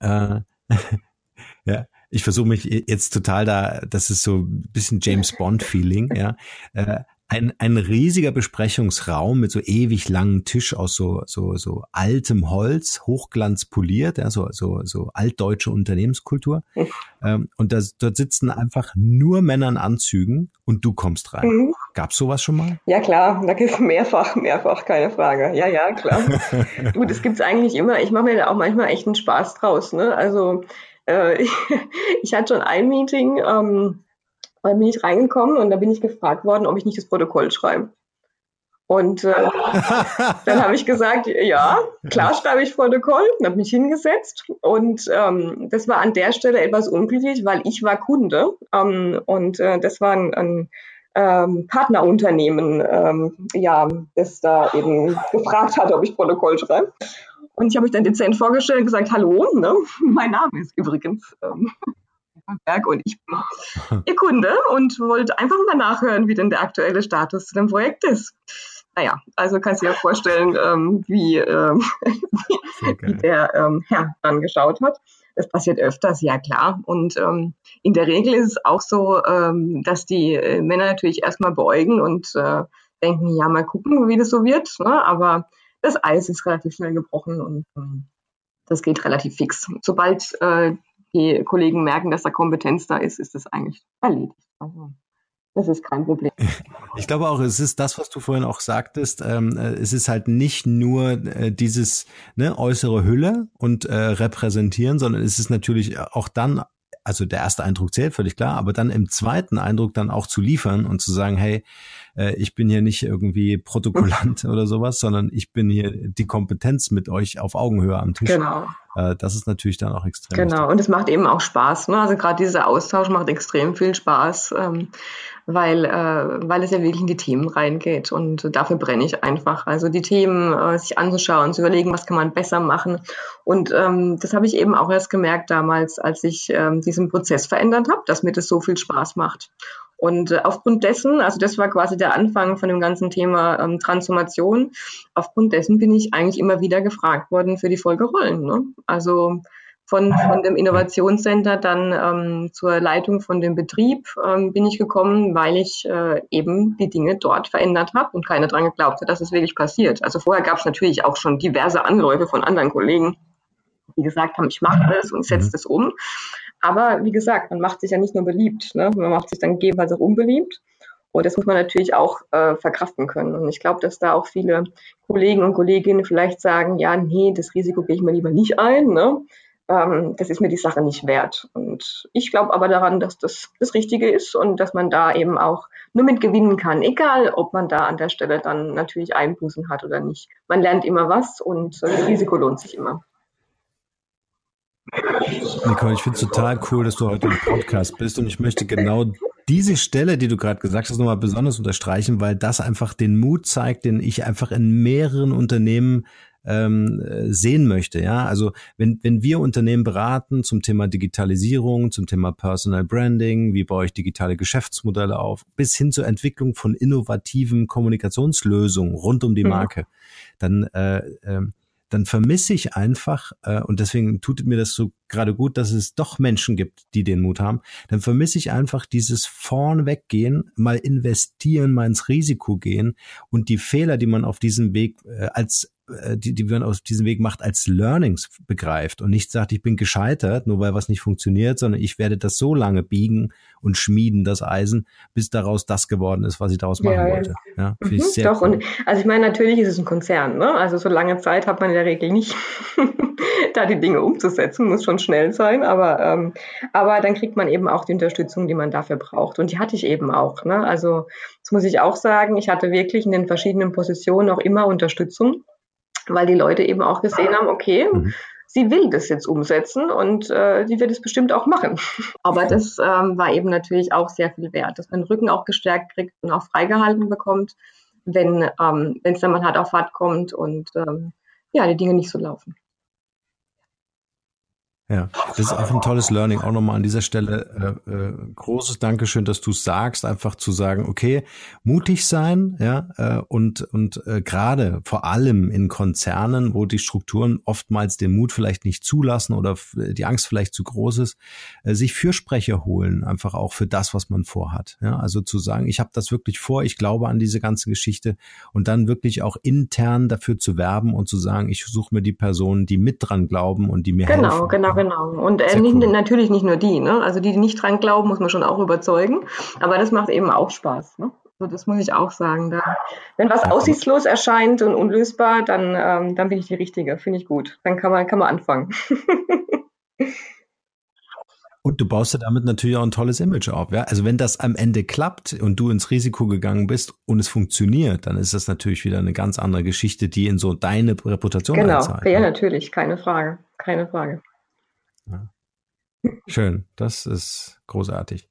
[SPEAKER 2] Äh, ja, ich versuche mich jetzt total da, das ist so ein bisschen James Bond Feeling, ja. Äh, ein, ein riesiger Besprechungsraum mit so ewig langen Tisch aus so, so, so altem Holz, hochglanzpoliert, ja, so, so, so altdeutsche Unternehmenskultur. Mhm. Ähm, und das, dort sitzen einfach nur Männer in Anzügen und du kommst rein. Mhm. Gab's sowas schon mal?
[SPEAKER 3] Ja, klar, da gibt's mehrfach, mehrfach, keine Frage. Ja, ja, klar. du, das gibt's eigentlich immer. Ich mache mir da auch manchmal echt einen Spaß draus, ne? Also, äh, ich, ich hatte schon ein Meeting, ähm, dann bin ich reingekommen und da bin ich gefragt worden, ob ich nicht das Protokoll schreibe. Und äh, dann habe ich gesagt, ja, klar schreibe ich Protokoll und habe mich hingesetzt. Und ähm, das war an der Stelle etwas unglücklich, weil ich war Kunde ähm, und äh, das war ein, ein ähm, Partnerunternehmen, ähm, ja, das da eben gefragt hat, ob ich Protokoll schreibe. Und ich habe mich dann dezent vorgestellt und gesagt, hallo, ne? mein Name ist übrigens ähm, Berg und ich bin Ihr Kunde und wollte einfach mal nachhören, wie denn der aktuelle Status zu dem Projekt ist. Naja, also kannst du dir vorstellen, ähm, wie, ähm, wie der ähm, Herr dann geschaut hat. Das passiert öfters, ja klar. Und ähm, in der Regel ist es auch so, ähm, dass die äh, Männer natürlich erstmal beugen und äh, denken, ja, mal gucken, wie das so wird. Ne? Aber das Eis ist relativ schnell gebrochen und ähm, das geht relativ fix. Sobald äh, die Kollegen merken, dass da Kompetenz da ist, ist das eigentlich erledigt. Also das ist kein Problem.
[SPEAKER 2] Ich glaube auch, es ist das, was du vorhin auch sagtest. Ähm, äh, es ist halt nicht nur äh, dieses ne, äußere Hülle und äh, repräsentieren, sondern es ist natürlich auch dann also der erste Eindruck zählt völlig klar, aber dann im zweiten Eindruck dann auch zu liefern und zu sagen, hey, äh, ich bin hier nicht irgendwie Protokollant oder sowas, sondern ich bin hier die Kompetenz mit euch auf Augenhöhe am Tisch. Genau. Äh, das ist natürlich dann auch extrem.
[SPEAKER 3] Genau, wichtig. und es macht eben auch Spaß. Ne? Also gerade dieser Austausch macht extrem viel Spaß. Ähm, weil, äh, weil es ja wirklich in die Themen reingeht. Und dafür brenne ich einfach. Also die Themen äh, sich anzuschauen, zu überlegen, was kann man besser machen. Und ähm, das habe ich eben auch erst gemerkt damals, als ich ähm, diesen Prozess verändert habe, dass mir das so viel Spaß macht. Und äh, aufgrund dessen, also das war quasi der Anfang von dem ganzen Thema ähm, Transformation, aufgrund dessen bin ich eigentlich immer wieder gefragt worden für die Folgerollen. Ne? Also von, von dem Innovationscenter dann ähm, zur Leitung von dem Betrieb ähm, bin ich gekommen, weil ich äh, eben die Dinge dort verändert habe und keiner dran geglaubt hat, dass es wirklich passiert. Also vorher gab es natürlich auch schon diverse Anläufe von anderen Kollegen, die gesagt haben, ich mache das und setze mhm. das um. Aber wie gesagt, man macht sich ja nicht nur beliebt, ne? man macht sich dann gegebenenfalls auch unbeliebt. Und das muss man natürlich auch äh, verkraften können. Und ich glaube, dass da auch viele Kollegen und Kolleginnen vielleicht sagen, ja, nee, das Risiko gehe ich mir lieber nicht ein. Ne? ähm, das ist mir die Sache nicht wert. Und ich glaube aber daran, dass das das Richtige ist und dass man da eben auch nur mit gewinnen kann, egal ob man da an der Stelle dann natürlich Einbußen hat oder nicht. Man lernt immer was und das Risiko lohnt sich immer.
[SPEAKER 2] Nicole, ich finde es total cool, dass du heute im Podcast bist und ich möchte genau diese Stelle, die du gerade gesagt hast, nochmal besonders unterstreichen, weil das einfach den Mut zeigt, den ich einfach in mehreren Unternehmen ähm, sehen möchte. Ja, also wenn, wenn wir Unternehmen beraten zum Thema Digitalisierung, zum Thema Personal Branding, wie baue ich digitale Geschäftsmodelle auf, bis hin zur Entwicklung von innovativen Kommunikationslösungen rund um die mhm. Marke, dann äh, äh, dann vermisse ich einfach, äh, und deswegen tut mir das so gerade gut, dass es doch Menschen gibt, die den Mut haben, dann vermisse ich einfach dieses vornweggehen, mal investieren, mal ins Risiko gehen und die Fehler, die man auf diesem Weg äh, als die, die man auf diesem Weg macht, als Learnings begreift und nicht sagt, ich bin gescheitert, nur weil was nicht funktioniert, sondern ich werde das so lange biegen und schmieden, das Eisen, bis daraus das geworden ist, was ich daraus machen ja, wollte. Ja,
[SPEAKER 3] mhm, ich sehr doch, cool. und also ich meine, natürlich ist es ein Konzern, ne? Also so lange Zeit hat man in der Regel nicht, da die Dinge umzusetzen, muss schon schnell sein, aber, ähm, aber dann kriegt man eben auch die Unterstützung, die man dafür braucht. Und die hatte ich eben auch. Ne? Also das muss ich auch sagen, ich hatte wirklich in den verschiedenen Positionen auch immer Unterstützung weil die Leute eben auch gesehen haben, okay, mhm. sie will das jetzt umsetzen und äh, sie wird es bestimmt auch machen. Aber das ähm, war eben natürlich auch sehr viel wert, dass man den Rücken auch gestärkt kriegt und auch freigehalten bekommt, wenn ähm, es dann mal hart auf hart kommt und ähm, ja, die Dinge nicht so laufen.
[SPEAKER 2] Ja, das ist auch ein tolles Learning. Auch nochmal an dieser Stelle äh, äh, großes Dankeschön, dass du sagst, einfach zu sagen, okay, mutig sein, ja, äh, und und äh, gerade vor allem in Konzernen, wo die Strukturen oftmals den Mut vielleicht nicht zulassen oder die Angst vielleicht zu groß ist, äh, sich Fürsprecher holen, einfach auch für das, was man vorhat. Ja, also zu sagen, ich habe das wirklich vor, ich glaube an diese ganze Geschichte und dann wirklich auch intern dafür zu werben und zu sagen, ich suche mir die Personen, die mit dran glauben und die mir
[SPEAKER 3] genau,
[SPEAKER 2] helfen.
[SPEAKER 3] Genau, genau genau. Und äh, nicht, cool. natürlich nicht nur die, ne? Also die, die nicht dran glauben, muss man schon auch überzeugen. Aber das macht eben auch Spaß. Ne? Also das muss ich auch sagen. Da, wenn was aussichtslos erscheint und unlösbar, dann, ähm, dann bin ich die Richtige. Finde ich gut. Dann kann man, kann man anfangen.
[SPEAKER 2] Und du baust ja damit natürlich auch ein tolles Image auf. Ja? Also wenn das am Ende klappt und du ins Risiko gegangen bist und es funktioniert, dann ist das natürlich wieder eine ganz andere Geschichte, die in so deine Reputation
[SPEAKER 3] genau. einzahlt. Genau, ja, natürlich, keine Frage, keine Frage.
[SPEAKER 2] Schön, das ist großartig.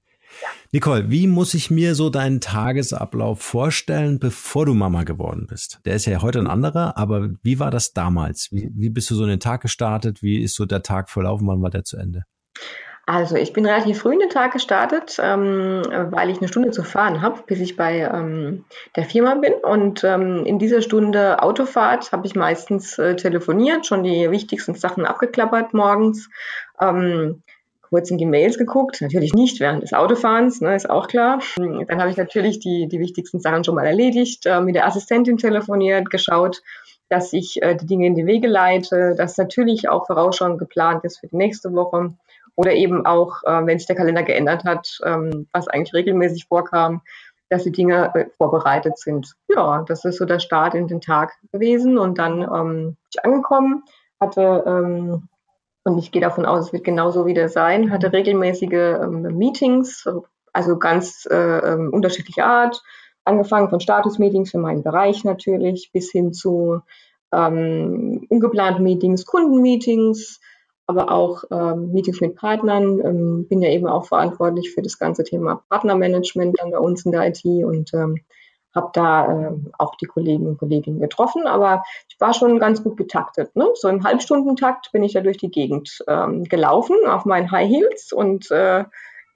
[SPEAKER 2] Nicole, wie muss ich mir so deinen Tagesablauf vorstellen, bevor du Mama geworden bist? Der ist ja heute ein anderer, aber wie war das damals? Wie, wie bist du so in den Tag gestartet? Wie ist so der Tag verlaufen? Wann war der zu Ende?
[SPEAKER 3] Also ich bin relativ früh in den Tag gestartet, ähm, weil ich eine Stunde zu fahren habe, bis ich bei ähm, der Firma bin. Und ähm, in dieser Stunde Autofahrt habe ich meistens äh, telefoniert, schon die wichtigsten Sachen abgeklappert morgens, ähm, kurz in die Mails geguckt, natürlich nicht während des Autofahrens, ne, ist auch klar. Dann habe ich natürlich die, die wichtigsten Sachen schon mal erledigt, äh, mit der Assistentin telefoniert, geschaut, dass ich äh, die Dinge in die Wege leite, dass natürlich auch vorausschauend geplant ist für die nächste Woche oder eben auch, äh, wenn sich der Kalender geändert hat, ähm, was eigentlich regelmäßig vorkam, dass die Dinge äh, vorbereitet sind. Ja, das ist so der Start in den Tag gewesen und dann ähm, bin ich angekommen, hatte ähm, und ich gehe davon aus, es wird genauso wieder sein, hatte regelmäßige ähm, Meetings, also ganz äh, ähm, unterschiedlicher Art, angefangen von Status-Meetings für meinen Bereich natürlich, bis hin zu ähm, ungeplanten Meetings, Kundenmeetings, aber auch ähm, Meetings mit Partnern. Ähm, bin ja eben auch verantwortlich für das ganze Thema Partnermanagement dann bei uns in der IT und ähm, habe da ähm, auch die Kollegen und Kolleginnen getroffen, aber ich war schon ganz gut getaktet. Ne? So im Halbstundentakt bin ich ja durch die Gegend ähm, gelaufen auf meinen High Heels und äh,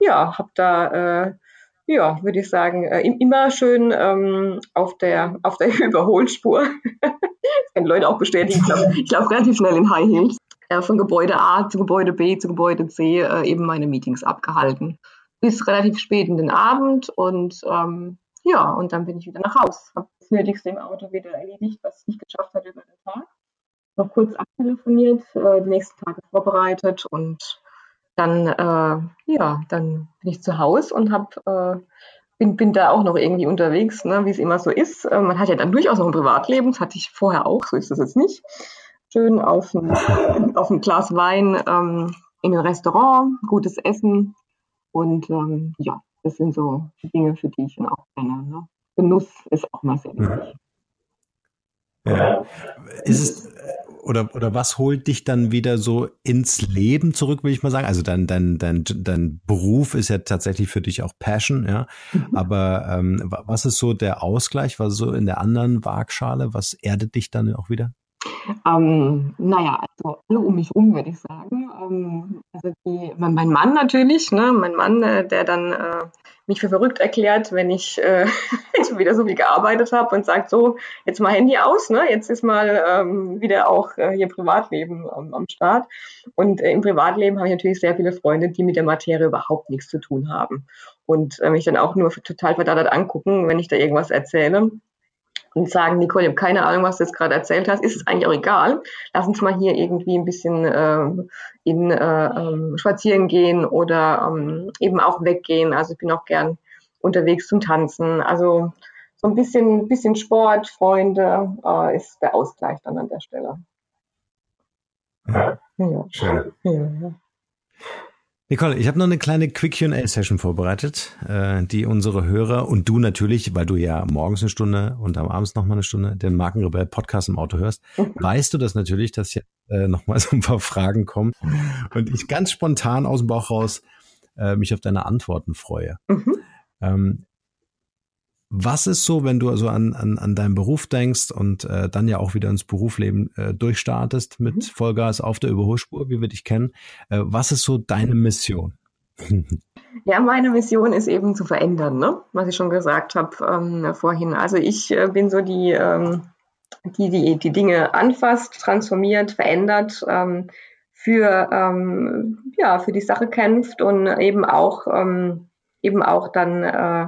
[SPEAKER 3] ja, habe da äh, ja, würde ich sagen, äh, immer schön ähm, auf der auf der Überholspur. das können Leute auch bestätigen. Ich glaub relativ schnell in High Heels äh, von Gebäude A zu Gebäude B zu Gebäude C äh, eben meine Meetings abgehalten. Bis relativ spät in den Abend und ähm, ja, und dann bin ich wieder nach Haus. Habe das Nötigste im Auto wieder erledigt, was ich nicht geschafft hatte über den Tag. Noch kurz abtelefoniert, äh, die nächsten Tage vorbereitet und dann, äh, ja, dann bin ich zu Hause und habe äh, bin, bin da auch noch irgendwie unterwegs, ne, wie es immer so ist. Äh, man hat ja dann durchaus noch ein Privatleben, das hatte ich vorher auch, so ist das jetzt nicht schön auf ein, auf ein Glas Wein ähm, in ein Restaurant, gutes Essen und ähm, ja, das sind so die Dinge, für die ich dann auch brenne. Ne? Genuss ist auch mal sehr wichtig.
[SPEAKER 2] Ja. Ist es, oder, oder was holt dich dann wieder so ins Leben zurück, will ich mal sagen? Also dein, dein, dein, dein Beruf ist ja tatsächlich für dich auch Passion, ja. Mhm. Aber ähm, was ist so der Ausgleich? Was so in der anderen Waagschale? Was erdet dich dann auch wieder?
[SPEAKER 3] Ähm, naja, also alle um mich rum, würde ich sagen. Ähm, also die, mein Mann natürlich, ne? mein Mann, äh, der dann äh, mich für verrückt erklärt, wenn ich äh, wieder so viel gearbeitet habe und sagt so, jetzt mal Handy aus, ne? Jetzt ist mal ähm, wieder auch äh, hier Privatleben ähm, am Start. Und äh, im Privatleben habe ich natürlich sehr viele Freunde, die mit der Materie überhaupt nichts zu tun haben und äh, mich dann auch nur total verdattert angucken, wenn ich da irgendwas erzähle und sagen, Nicole, ich habe keine Ahnung, was du jetzt gerade erzählt hast, ist es eigentlich auch egal. Lass uns mal hier irgendwie ein bisschen äh, in äh, ähm, spazieren gehen oder ähm, eben auch weggehen. Also ich bin auch gern unterwegs zum Tanzen. Also so ein bisschen, bisschen Sport, Freunde äh, ist der Ausgleich dann an der Stelle.
[SPEAKER 2] Ja, ja. schön. Ja. Nicole, ich habe noch eine kleine Quick QA-Session vorbereitet, äh, die unsere Hörer und du natürlich, weil du ja morgens eine Stunde und am Abends nochmal eine Stunde den Markenrebell Podcast im Auto hörst, weißt du das natürlich, dass jetzt äh, nochmal so ein paar Fragen kommen und ich ganz spontan aus dem Bauch raus äh, mich auf deine Antworten freue. Mhm. Ähm, was ist so, wenn du also an, an, an deinen Beruf denkst und äh, dann ja auch wieder ins Berufsleben äh, durchstartest mit mhm. Vollgas auf der Überholspur, wie wir dich kennen? Äh, was ist so deine Mission?
[SPEAKER 3] Ja, meine Mission ist eben zu verändern, ne? was ich schon gesagt habe ähm, vorhin. Also ich äh, bin so die, ähm, die, die die Dinge anfasst, transformiert, verändert, ähm, für, ähm, ja, für die Sache kämpft und eben auch, ähm, eben auch dann äh,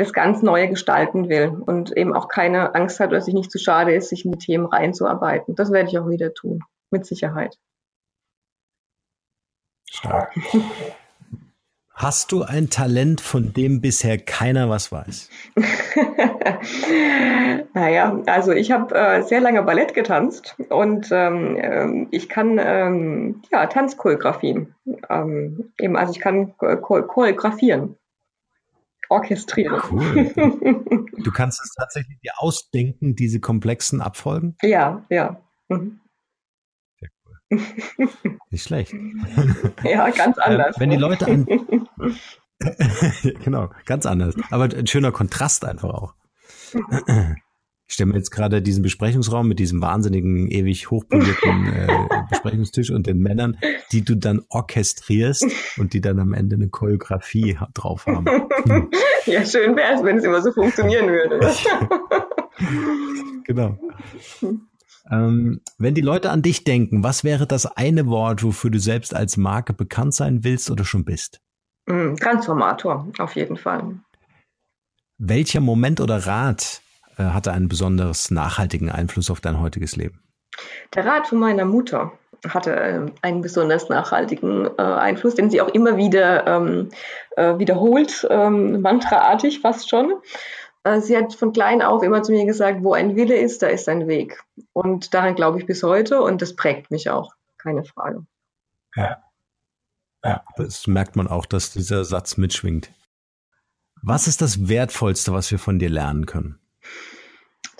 [SPEAKER 3] das ganz Neue gestalten will und eben auch keine Angst hat oder sich nicht zu schade ist, sich in die Themen reinzuarbeiten. Das werde ich auch wieder tun, mit Sicherheit.
[SPEAKER 2] Stark. Hast du ein Talent, von dem bisher keiner was weiß?
[SPEAKER 3] naja, also ich habe äh, sehr lange Ballett getanzt und ähm, ähm ich kann ähm, ja, Tanzchoreografien. Ähm, eben, also ich kann choreografieren orchestrieren. Cool.
[SPEAKER 2] Du kannst es tatsächlich dir ausdenken, diese komplexen Abfolgen?
[SPEAKER 3] Ja, ja. Mhm.
[SPEAKER 2] Sehr cool. Nicht schlecht.
[SPEAKER 3] Ja, ganz ähm, anders.
[SPEAKER 2] Wenn die Leute an. genau, ganz anders. Aber ein schöner Kontrast einfach auch. Ich stelle mir jetzt gerade diesen Besprechungsraum mit diesem wahnsinnigen, ewig hochpolierten äh, Besprechungstisch und den Männern, die du dann orchestrierst und die dann am Ende eine Choreografie drauf haben.
[SPEAKER 3] Hm. Ja, schön wäre es, wenn es immer so funktionieren würde.
[SPEAKER 2] genau. Ähm, wenn die Leute an dich denken, was wäre das eine Wort, wofür du selbst als Marke bekannt sein willst oder schon bist?
[SPEAKER 3] Hm, Transformator, auf jeden Fall.
[SPEAKER 2] Welcher Moment oder Rat hatte einen besonders nachhaltigen Einfluss auf dein heutiges Leben?
[SPEAKER 3] Der Rat von meiner Mutter hatte äh, einen besonders nachhaltigen äh, Einfluss, den sie auch immer wieder ähm, äh, wiederholt, ähm, mantraartig fast schon. Äh, sie hat von klein auf immer zu mir gesagt, wo ein Wille ist, da ist ein Weg. Und daran glaube ich bis heute und das prägt mich auch, keine Frage.
[SPEAKER 2] Ja. Ja, das merkt man auch, dass dieser Satz mitschwingt. Was ist das Wertvollste, was wir von dir lernen können?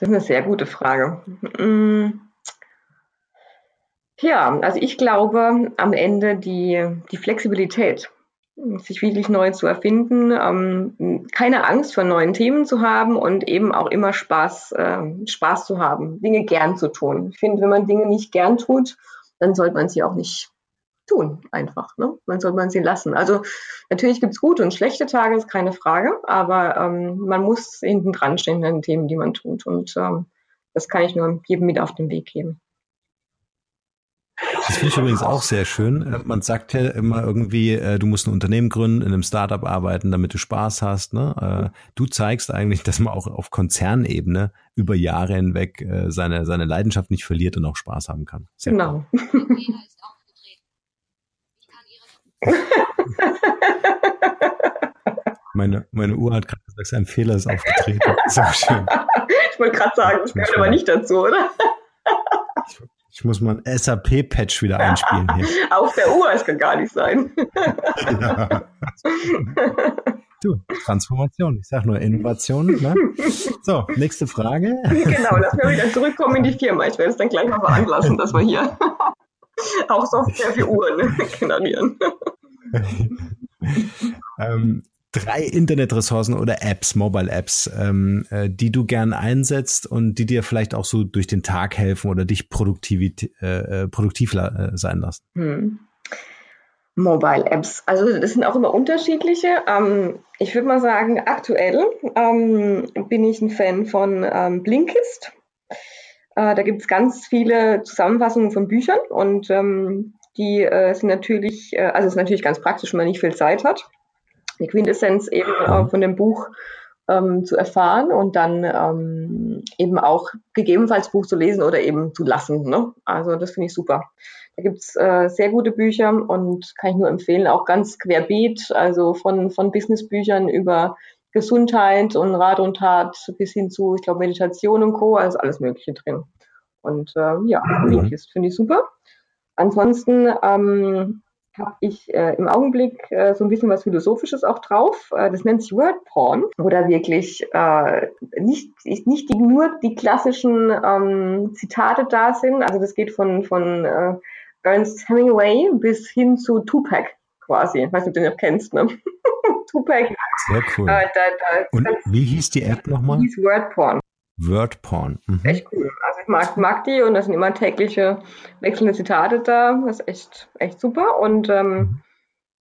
[SPEAKER 3] Das ist eine sehr gute Frage. Mm. Ja, also ich glaube am Ende die, die Flexibilität, sich wirklich neu zu erfinden, ähm, keine Angst vor neuen Themen zu haben und eben auch immer Spaß, äh, Spaß zu haben, Dinge gern zu tun. Ich finde, wenn man Dinge nicht gern tut, dann sollte man sie auch nicht tun, einfach. Ne? Man soll man sie lassen. Also natürlich gibt es gute und schlechte Tage, ist keine Frage, aber ähm, man muss hinten dran stehen in den Themen, die man tut. Und ähm, das kann ich nur jedem mit auf den Weg geben.
[SPEAKER 2] Das finde ich übrigens auch sehr schön. Äh, man sagt ja immer irgendwie, äh, du musst ein Unternehmen gründen, in einem Startup arbeiten, damit du Spaß hast. Ne? Äh, du zeigst eigentlich, dass man auch auf Konzernebene über Jahre hinweg seine, seine Leidenschaft nicht verliert und auch Spaß haben kann.
[SPEAKER 3] Sehr genau. Cool.
[SPEAKER 2] meine, meine Uhr hat gerade gesagt, ein Fehler ist aufgetreten. So schön.
[SPEAKER 3] ich wollte gerade sagen, das gehört aber nicht dazu, oder?
[SPEAKER 2] Ich, ich muss mal ein SAP-Patch wieder einspielen hier.
[SPEAKER 3] Auf der Uhr, es kann gar nicht sein. ja.
[SPEAKER 2] Du, Transformation. Ich sag nur Innovation. Ne? So, nächste Frage.
[SPEAKER 3] Genau, lass mir wieder zurückkommen in die Firma. Ich werde es dann gleich mal veranlassen, dass wir hier auch Software für Uhren generieren.
[SPEAKER 2] ähm, drei Internetressourcen oder Apps, Mobile-Apps, ähm, äh, die du gern einsetzt und die dir vielleicht auch so durch den Tag helfen oder dich produktiv, äh, äh, produktiv äh, sein lassen? Hm.
[SPEAKER 3] Mobile Apps. Also das sind auch immer unterschiedliche. Ähm, ich würde mal sagen, aktuell ähm, bin ich ein Fan von ähm, Blinkist. Äh, da gibt es ganz viele Zusammenfassungen von Büchern und ähm, die äh, sind natürlich, äh, also es ist natürlich ganz praktisch, wenn man nicht viel Zeit hat. Die Quintessenz eben äh, von dem Buch ähm, zu erfahren und dann ähm, eben auch gegebenenfalls Buch zu lesen oder eben zu lassen. Ne? Also das finde ich super. Da gibt's äh, sehr gute Bücher und kann ich nur empfehlen, auch ganz querbeet, also von, von Businessbüchern über Gesundheit und Rat und Tat bis hin zu, ich glaube, Meditation und Co. Also alles Mögliche drin. Und äh, ja, mhm. finde ich super. Ansonsten ähm, habe ich äh, im Augenblick äh, so ein bisschen was Philosophisches auch drauf. Äh, das nennt sich Word Porn, wo da wirklich äh, nicht, nicht die, nur die klassischen ähm, Zitate da sind. Also das geht von, von äh, Ernst Hemingway bis hin zu Tupac quasi. Ich weiß nicht, ob du den noch kennst, ne?
[SPEAKER 2] Tupac. Sehr cool. Äh, da, da, Und wie hieß die App nochmal?
[SPEAKER 3] Hieß Word Porn.
[SPEAKER 2] Word Porn.
[SPEAKER 3] Mhm. Echt cool. Also ich mag, mag die und da sind immer tägliche wechselnde Zitate da. Das ist echt, echt super. Und ähm, mhm.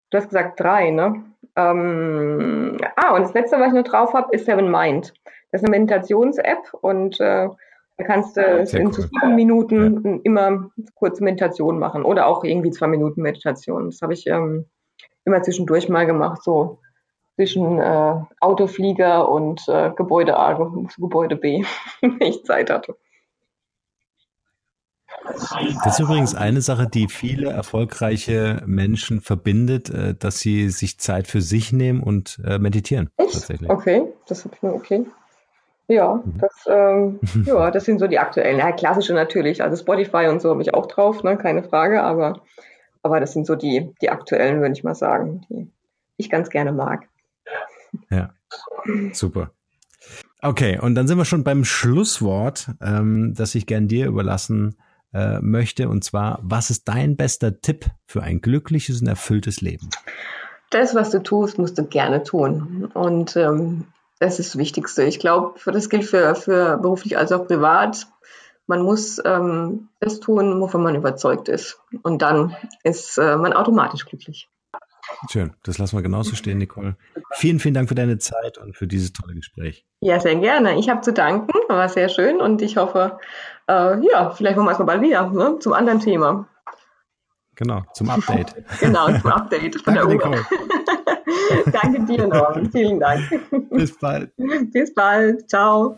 [SPEAKER 3] du hast gesagt drei, ne? Ähm, ah, und das letzte, was ich noch drauf habe, ist Seven Mind. Das ist eine Meditations-App und äh, da kannst du ja, in cool. sieben Minuten ja. immer kurze Meditation machen oder auch irgendwie zwei Minuten Meditation. Das habe ich ähm, immer zwischendurch mal gemacht, so zwischen äh, Autoflieger und äh, Gebäude A, Gebäude B, wenn ich Zeit hatte.
[SPEAKER 2] Das ist übrigens eine Sache, die viele erfolgreiche Menschen verbindet, äh, dass sie sich Zeit für sich nehmen und äh, meditieren.
[SPEAKER 3] Echt? Tatsächlich. Okay, das habe ich mir okay. Ja, mhm. das, ähm, ja, das sind so die aktuellen. Ja, klassische natürlich. Also Spotify und so habe ich auch drauf, ne, keine Frage. Aber, aber das sind so die, die aktuellen, würde ich mal sagen, die ich ganz gerne mag.
[SPEAKER 2] Ja, super. Okay, und dann sind wir schon beim Schlusswort, ähm, das ich gern dir überlassen äh, möchte. Und zwar, was ist dein bester Tipp für ein glückliches und erfülltes Leben?
[SPEAKER 3] Das, was du tust, musst du gerne tun. Und ähm, das ist das Wichtigste. Ich glaube, das gilt für, für beruflich als auch privat. Man muss ähm, das tun, wovon man überzeugt ist. Und dann ist äh, man automatisch glücklich.
[SPEAKER 2] Schön, das lassen wir genauso stehen, Nicole. Vielen, vielen Dank für deine Zeit und für dieses tolle Gespräch.
[SPEAKER 3] Ja, sehr gerne. Ich habe zu danken, war sehr schön und ich hoffe, äh, ja, vielleicht machen wir es mal bald wieder ne, zum anderen Thema.
[SPEAKER 2] Genau, zum Update.
[SPEAKER 3] genau, zum Update von Danke, der Uhr. Danke dir, Norman. Vielen Dank.
[SPEAKER 2] Bis bald.
[SPEAKER 3] Bis bald. Ciao.